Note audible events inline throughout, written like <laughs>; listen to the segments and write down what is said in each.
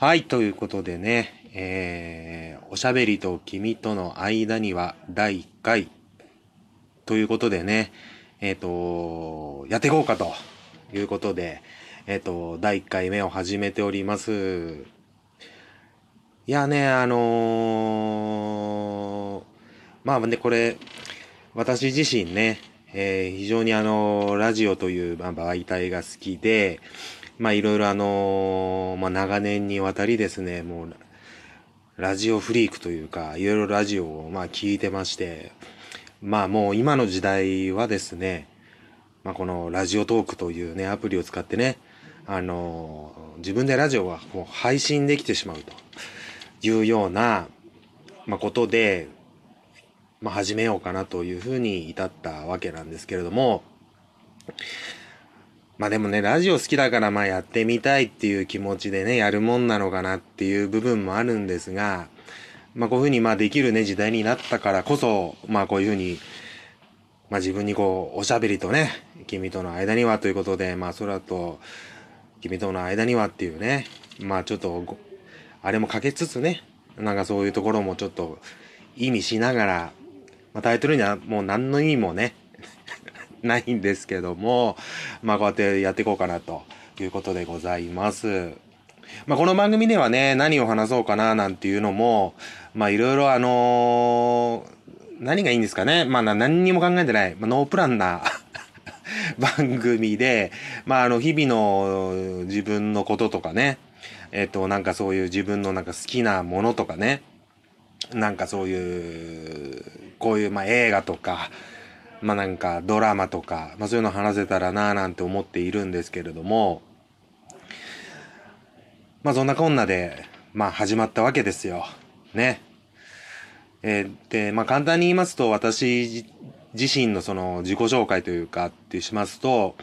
はい、ということでね、えー、おしゃべりと君との間には第1回ということでね、えっ、と、やっていこうかということで、えっ、と、第1回目を始めております。いやね、あのーまあね、これ、私自身ね、えー非常にあのラジオという媒体が好きで、まあいろいろあのまあ長年にわたりですね、もう、ラジオフリークというか、いろいろラジオをまあ聞いてまして、まあもう今の時代はですね、まあこのラジオトークというね、アプリを使ってね、あの自分でラジオがもう配信できてしまうというような、まあことで、まあ始めようかなというふうに至ったわけなんですけれども、まあでもね、ラジオ好きだからまあやってみたいっていう気持ちでね、やるもんなのかなっていう部分もあるんですが、まあこういうふうにまあできるね、時代になったからこそ、まあこういうふうに、まあ自分にこう、おしゃべりとね、君との間にはということで、まあ空と君との間にはっていうね、まあちょっと、あれもかけつつね、なんかそういうところもちょっと意味しながら、まあタイトルにはもう何の意味もね、ないんですけども、まあこうやってやっていこうかなということでございます。まあこの番組ではね、何を話そうかななんていうのも、まあいろいろあのー何がいいんですかね。まあ何にも考えてない、まあ、ノープランな <laughs> 番組で、まああの日々の自分のこととかね、えっとなんかそういう自分のなんか好きなものとかね、なんかそういう、こういうまあ映画とか、まあなんかドラマとか、まあそういうの話せたらなぁなんて思っているんですけれども、まあそんなこんなで、まあ始まったわけですよ。ね。えーで、まあ簡単に言いますと、私自身のその自己紹介というかってしますと、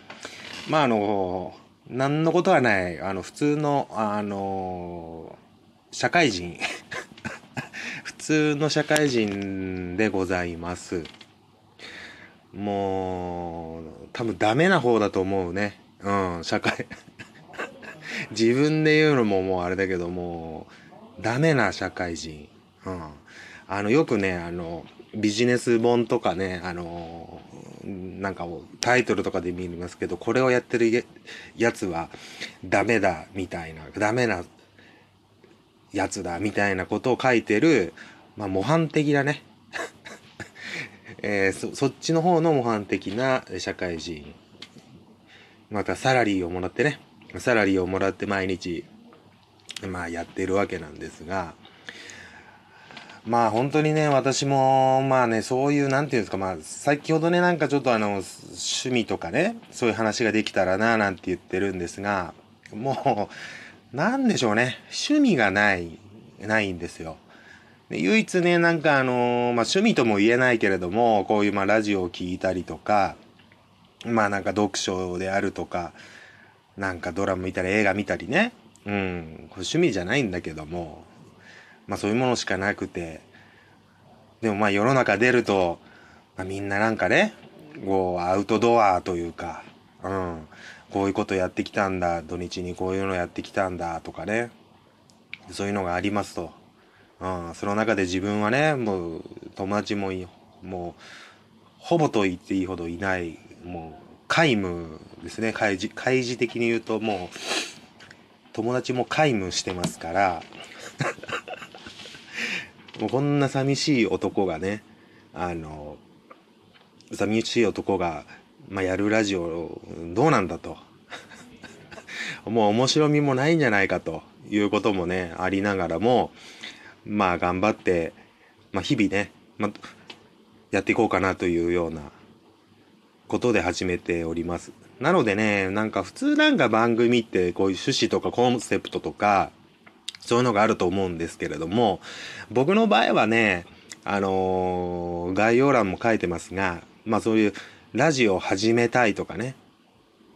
まああの、何のことはない、あの普通の、あの、社会人、<laughs> 普通の社会人でございます。もう、多分ダメな方だと思うね。うん、社会。<laughs> 自分で言うのももうあれだけどもう、ダメな社会人。うん。あの、よくね、あの、ビジネス本とかね、あの、なんかタイトルとかで見ますけど、これをやってるやつはダメだ、みたいな、ダメなやつだ、みたいなことを書いてる、まあ、模範的なね、えーそっちの方の模範的な社会人。またサラリーをもらってね。サラリーをもらって毎日まあやってるわけなんですが。まあ本当にね私もまあねそういうなんていうんですかまあ先ほどねなんかちょっとあの趣味とかねそういう話ができたらななんて言ってるんですがもうなんでしょうね。趣味がないないんですよ。で唯一ね、なんかあのーまあ、趣味とも言えないけれども、こういうまラジオを聞いたりとか、まあなんか読書であるとか、なんかドラマ見たり映画見たりね。うん、趣味じゃないんだけども、まあそういうものしかなくて、でもまあ世の中出ると、まあ、みんななんかね、こうアウトドアというか、うん、こういうことやってきたんだ、土日にこういうのやってきたんだとかね、そういうのがありますと。うん、その中で自分はね、もう友達もいもう、ほぼと言っていいほどいない、もう、皆無ですね。開示、開示的に言うともう、友達も皆無してますから、<laughs> もうこんな寂しい男がね、あの、寂しい男が、まあ、やるラジオどうなんだと。<laughs> もう面白みもないんじゃないかということもね、ありながらも、まあ頑張って、まあ日々ね、まあ、やっていこうかなというようなことで始めております。なのでね、なんか普通なんか番組ってこういう趣旨とかコンセプトとか、そういうのがあると思うんですけれども、僕の場合はね、あのー概要欄も書いてますが、まあそういうラジオ始めたいとかね、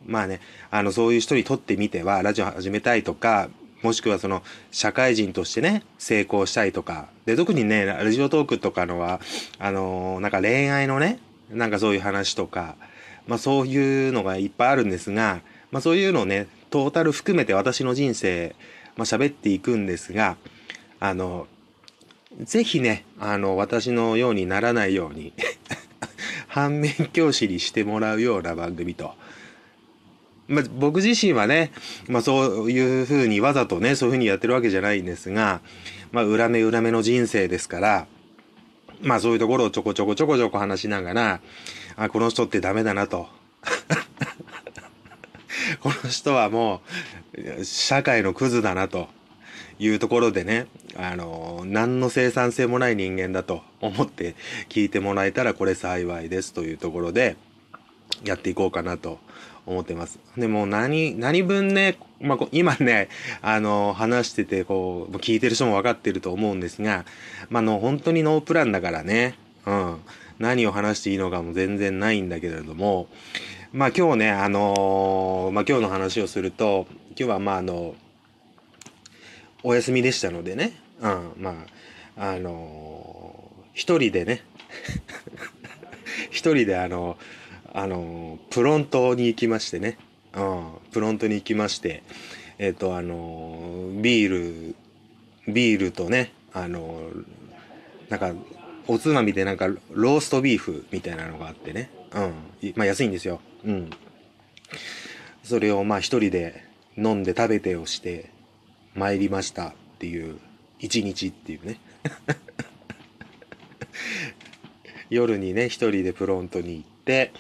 まあね、あの、そういう人にとってみては、ラジオ始めたいとか、もしくはその、社会人としてね、成功したいとか。で、特にね、ラジオトークとかのは、あのーなんか恋愛のね、なんかそういう話とか、まあそういうのがいっぱいあるんですが、まあそういうのをね、トータル含めて私の人生、まあ、喋っていくんですが、あの、ぜひね、あの、私のようにならないように <laughs> 反面教師にしてもらうような番組と。まあ、僕自身はね、まあ、そういうふうにわざとね、そういうふうにやってるわけじゃないんですが、まあ、裏目裏目の人生ですから、まあ、そういうところをちょこちょこちょこちょこ話しながら、あ、この人ってダメだなと。<laughs> この人はもう、社会のクズだなというところでね、あの、何の生産性もない人間だと思って聞いてもらえたらこれ幸いですというところで、やっていこうかなと思ってます。でも何、何分ね、まあ、今ね、あの、話してて、こう、聞いてる人も分かってると思うんですが、まあ、の、本当にノープランだからね、うん、何を話していいのかも全然ないんだけれども、まあ、今日ね、あのー、まあ、今日の話をすると、今日はまあ、あの、お休みでしたのでね、うん、まあ、あのー、一人でね、<laughs> 一人であのーあのプロントに行きましてね、うん、プロントに行きまして。えっ、ー、とあのビールビールとねあのなんかおつまみでなんかローストビーフみたいなのがあってね、うん、まあ安いんですよ、うん、それをまあ一人で飲んで食べてをして参りましたっていう一日っていうね。<laughs> 夜にね一人でプロントに行って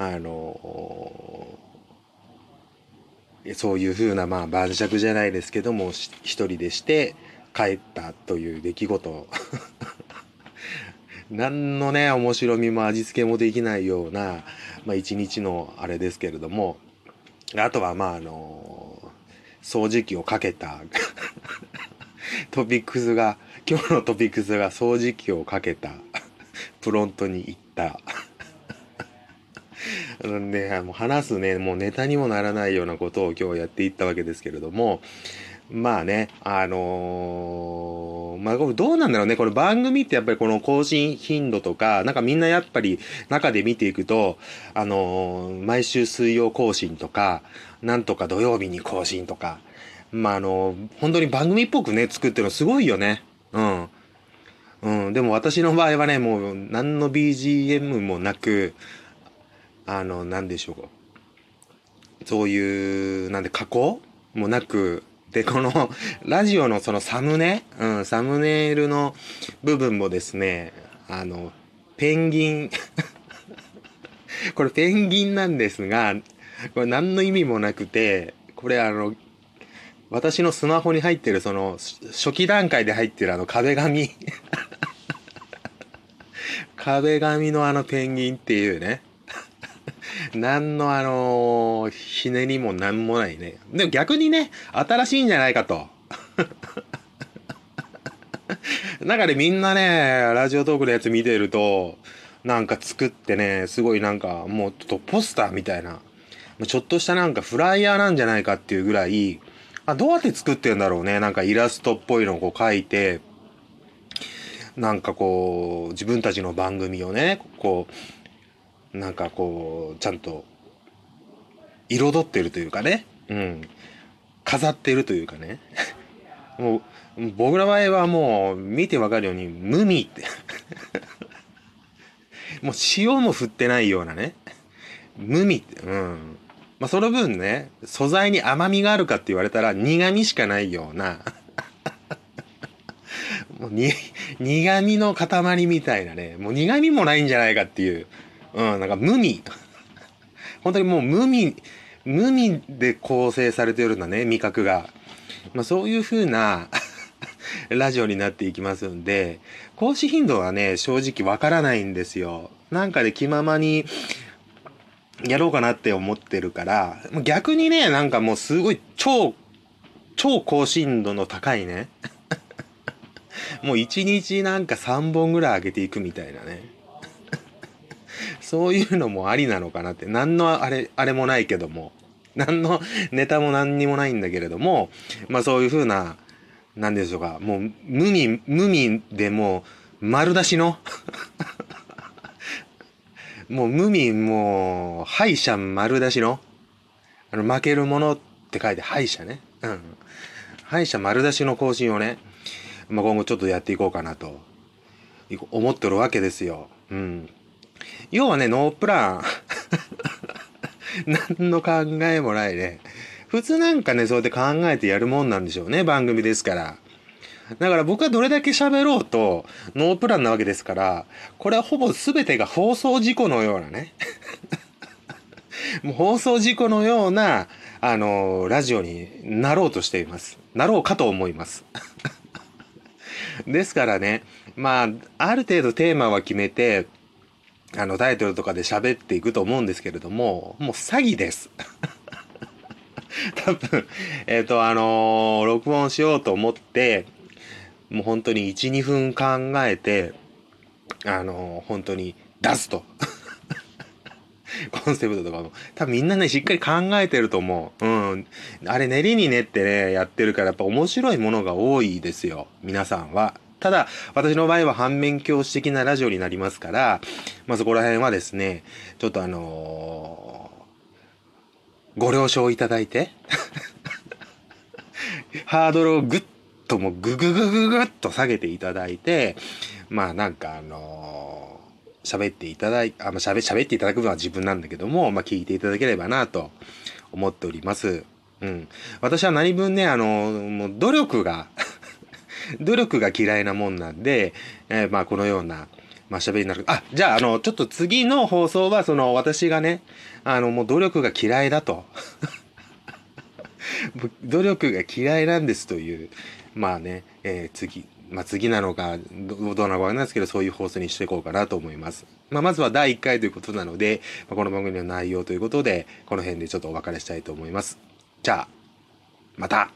あのそういうふうなまあ晩酌じゃないですけども一人でして帰ったという出来事。<laughs> 何のね面白みも味付けもできないような、まあ、一日のあれですけれども。あとはまああの掃除機をかけた。<laughs> トピックスが今日のトピックスが掃除機をかけた。<laughs> プロントに行った。ね、もう話すね、もうネタにもならないようなことを今日やっていったわけですけれども、まあね、あのー、まあどうなんだろうね、これ番組ってやっぱりこの更新頻度とか、なんかみんなやっぱり中で見ていくと、あのー、毎週水曜更新とか、なんとか土曜日に更新とか、まああのー、本当に番組っぽくね、作ってるのすごいよね。うん。うん、でも私の場合はね、もう何の BGM もなく、あの、なんでしょうか。そういう、なんで加工もなく、で、この、<laughs> ラジオのそのサムネ、うん、サムネイルの部分もですね、あの、ペンギン <laughs> これペンギンなんですが、これ何の意味もなくて、これあの、私のスマホに入ってるその、初期段階で入ってるあの壁紙 <laughs> 壁紙のあのペンギンっていうね。何のあのー、ひねりも何もないね。でも逆にね、新しいんじゃないかと。なんかね、みんなね、ラジオトークのやつ見てると、なんか作ってね、すごいなんかもうちょっとポスターみたいな、ちょっとしたなんかフライヤーなんじゃないかっていうぐらい、あどうやって作ってんだろうね。なんかイラストっぽいのをこう書いて、なんかこう、自分たちの番組をね、こう、なんかこうちゃんと彩ってるというかね、うん、飾ってるというかね。<laughs> もう僕の場合はもう見てわかるように無味って。<laughs> もう塩も振ってないようなね。無味って。うん。まあその分ね素材に甘みがあるかって言われたら苦味しかないような。<laughs> もうに苦味の塊みたいなね。もう苦味もないんじゃないかっていううん、なんか無味。<laughs> 本当にもう無味、無味で構成されてるんだね、味覚が。まあそういう風な <laughs> ラジオになっていきますんで、更新頻度はね、正直わからないんですよ。なんかで気ままにやろうかなって思ってるから、逆にね、なんかもうすごい超、超高深度の高いね。<laughs> もう1日なんか3本ぐらい上げていくみたいなね。そういうのもありなのかなって。何のあれ、あれもないけども。何の <laughs> ネタも何にもないんだけれども、まあそういう風な、なんでしょうか。もう、無味、無味でもう、丸出しの <laughs> もう無味、もう、敗者丸出しの、あの、負けるものって書いて敗者ね。うん。歯医者丸出しの更新をね、まあ、今後ちょっとやっていこうかなと、思ってるわけですよ。うん。要はね、ノープラン。<laughs> 何の考えもないね。普通なんかね、そうやって考えてやるもんなんでしょうね、番組ですから。だから僕はどれだけ喋ろうと、ノープランなわけですから、これはほぼ全てが放送事故のようなね。<laughs> もう放送事故のような、あの、ラジオになろうとしています。なろうかと思います。<laughs> ですからね、まあ、ある程度テーマは決めて、あの、タイトルとかで喋っていくと思うんですけれども、もう詐欺です。多分、えっ、ー、と、あのー、録音しようと思って、もう本当に1、2分考えて、あのー、本当に出すと。コンセプトとかも。多分みんなね、しっかり考えてると思う。うん。あれ練りに練ってね、やってるからやっぱ面白いものが多いですよ。皆さんは。ただ、私の場合は反面教師的なラジオになりますから、まあ、そこら辺はですね、ちょっとあのー、ご了承いただいて、<laughs> ハードルをぐっともうぐぐぐぐぐっと下げていただいて、まあなんかあのー、喋っていただい、あ、ま、喋、喋っていただくのは自分なんだけども、まあ聞いていただければなと思っております。うん。私は何分ね、あの、もう努力が努力が嫌いなもんなんで、えー、まあこのような、まあ喋りになる。あ、じゃあ、あの、ちょっと次の放送は、その、私がね、あの、もう努力が嫌いだと。<laughs> 努力が嫌いなんですという、まあね、えー、次、まあ次なのか、どうなのかわかんないですけど、そういう放送にしていこうかなと思います。まあまずは第1回ということなので、まあ、この番組の内容ということで、この辺でちょっとお別れしたいと思います。じゃあ、また